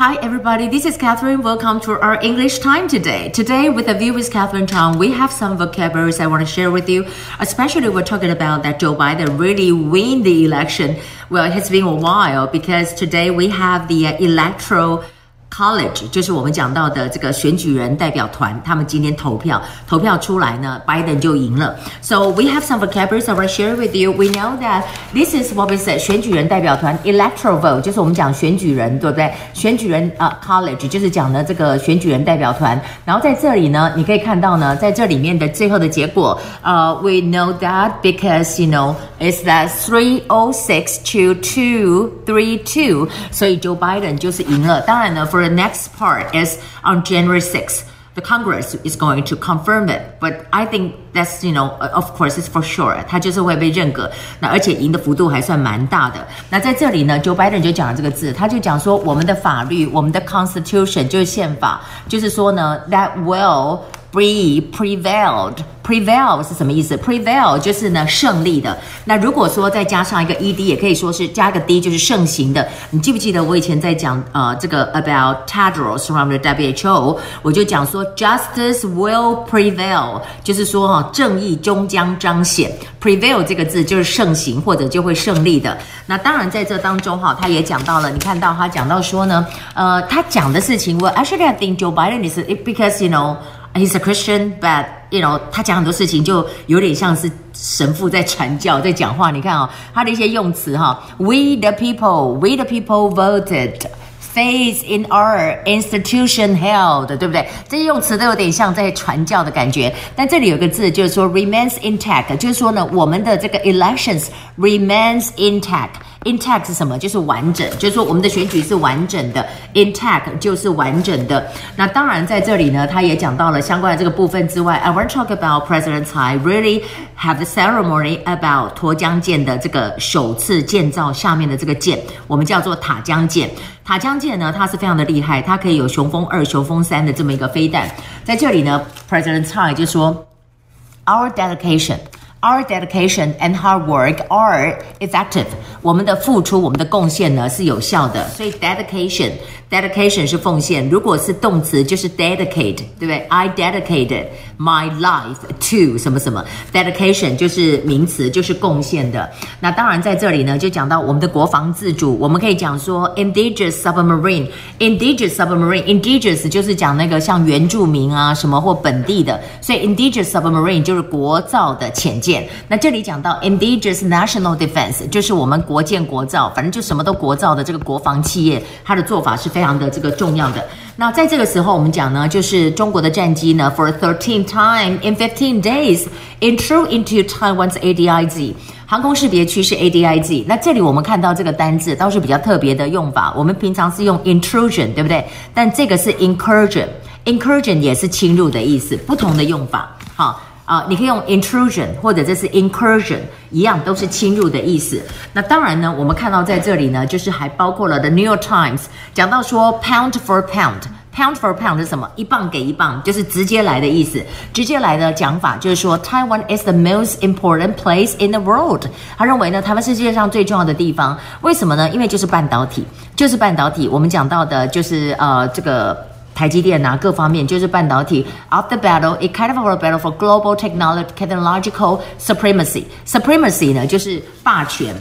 Hi, everybody. This is Catherine. Welcome to our English time today. Today, with a view with Catherine Tong, we have some vocabularies I want to share with you. Especially, we're talking about that Joe Biden really win the election. Well, it has been a while because today we have the uh, electoral College 就是我们讲到的这个选举人代表团，他们今天投票，投票出来呢，Biden 就赢了。So we have some vocabularies I will share with you. We know that this is what we say 选举人代表团 electoral vote 就是我们讲选举人，对不对？选举人啊、uh,，college 就是讲的这个选举人代表团。然后在这里呢，你可以看到呢，在这里面的最后的结果，呃、uh,，we know that because you know it's that three o six to two three two，所以 Joe Biden 就是赢了。当然呢，for the next part is on January 6th. The Congress is going to confirm it, but I think that's you know, of course, it's for sure. 它就是会被认可。那而且赢的幅度还算蛮大的。那在这里呢，Joe Biden 就讲了这个字，他就讲说我们的法律，我们的 Constitution 就是宪法，就是说呢，that will be prevailed。Prevail 是什么意思？Prevail 就是呢胜利的。那如果说再加上一个 ed，也可以说是加个 d，就是盛行的。你记不记得我以前在讲呃这个 about Tedros from the WHO，我就讲说 justice will prevail，就是说哈正义终将彰显。Prevail 这个字就是盛行或者就会胜利的。那当然在这当中哈，他也讲到了，你看到他讲到说呢，呃，他讲的事情，Well actually I think Joe Biden is because you know he's a Christian，but you know，他讲很多事情就有点像是神父在传教，在讲话。你看哦，他的一些用词哈，We the people, we the people voted, faith in our institution held，对不对？这些用词都有点像在传教的感觉。但这里有个字，就是说 remains intact，就是说呢，我们的这个 elections remains intact。 Intact 是什么？就是完整，就是说我们的选举是完整的。Intact 就是完整的。那当然在这里呢，他也讲到了相关的这个部分之外，I want to talk about President Tsai really have the ceremony about 沱江舰的这个首次建造下面的这个舰，我们叫做塔江舰。塔江舰呢，它是非常的厉害，它可以有雄风二、雄风三的这么一个飞弹。在这里呢，President Tsai 就说，Our dedication。Our dedication and hard work are effective。我们的付出，我们的贡献呢是有效的。所以 dedication，dedication 是奉献。如果是动词，就是 dedicate，对不对？I dedicated my life to 什么什么。dedication 就是名词，就是贡献的。那当然在这里呢，就讲到我们的国防自主。我们可以讲说 indigenous submarine，indigenous submarine，indigenous 就是讲那个像原住民啊什么或本地的。所以 indigenous submarine 就是国造的潜舰。 那这里讲到 indigenous national defense，就是我们国建国造，反正就什么都国造的这个国防企业，它的做法是非常的这个重要的。那在这个时候，我们讲呢，就是中国的战机呢，for thirteen time in fifteen days intrude into Taiwan's ADIZ 航空识别区是 ADIZ。那这里我们看到这个单字倒是比较特别的用法，我们平常是用 intrusion，对不对？但这个是 incursion，incursion 也是侵入的意思，不同的用法，好。啊，你可以用 intrusion 或者这是 incursion，一样都是侵入的意思。那当然呢，我们看到在这里呢，就是还包括了 The New York Times 讲到说 pound for pound，pound for pound 是什么？一磅给一磅，就是直接来的意思。直接来的讲法就是说，Taiwan is the most important place in the world。他认为呢，台湾是世界上最重要的地方。为什么呢？因为就是半导体，就是半导体。我们讲到的就是呃这个。台积电啊，各方面就是半导体。Of the battle, it kind of a battle for global technological supremacy. Supremacy 呢，就是霸权。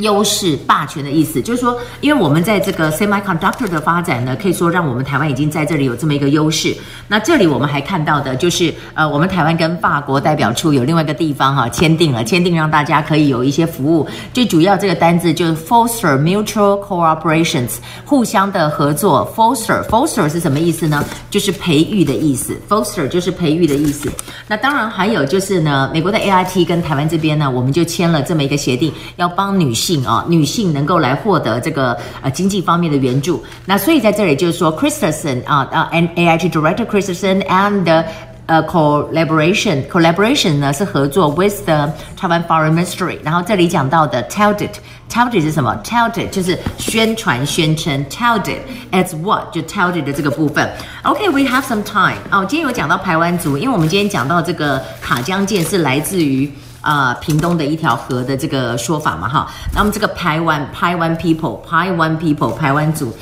优势霸权的意思，就是说，因为我们在这个 semiconductor 的发展呢，可以说让我们台湾已经在这里有这么一个优势。那这里我们还看到的就是，呃，我们台湾跟法国代表处有另外一个地方哈、签订了，签订让大家可以有一些服务。最主要这个单字就是 foster mutual cooperations，互相的合作。foster foster 是什么意思呢？就是培育的意思。foster 就是培育的意思。那当然还有就是呢，美国的 AIT 跟台湾这边呢，我们就签了这么一个协定，要帮女性。啊，女性能够来获得这个呃经济方面的援助，那所以在这里就是说，Christensen 啊啊，N A I G Director Christensen and 呃、uh, collaboration collaboration 呢是合作 with the Taiwan Foreign Ministry，然后这里讲到的 touted touted 是什么？touted 就是宣传宣称，touted as what 就 touted 的这个部分。OK，we、have some time。哦，今天有讲到排湾族，因为我们今天讲到这个塔江舰是来自于。呃，屏东的一条河的这个说法嘛，哈，那么这个台湾台湾 people，台湾 people，台湾族。